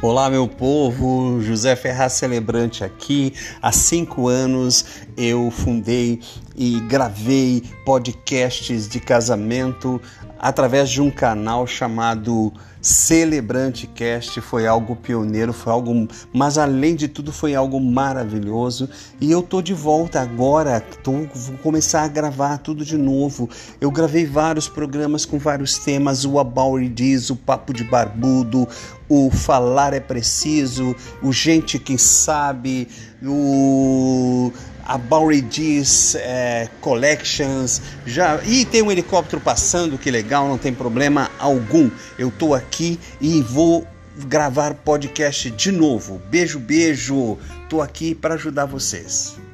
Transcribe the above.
Olá, meu povo, José Ferraz Celebrante aqui. Há cinco anos eu fundei e gravei podcasts de casamento através de um canal chamado Celebrante Cast. Foi algo pioneiro, foi algo, mas além de tudo foi algo maravilhoso. E eu tô de volta agora, tô, vou começar a gravar tudo de novo. Eu gravei vários programas com vários temas, o About Is, o Papo de Barbudo, o Falar é Preciso, o Gente Quem Sabe, o a Bowery é, Collections, já e tem um helicóptero passando, que legal, não tem problema algum. Eu tô aqui e vou gravar podcast de novo. Beijo, beijo. Tô aqui para ajudar vocês.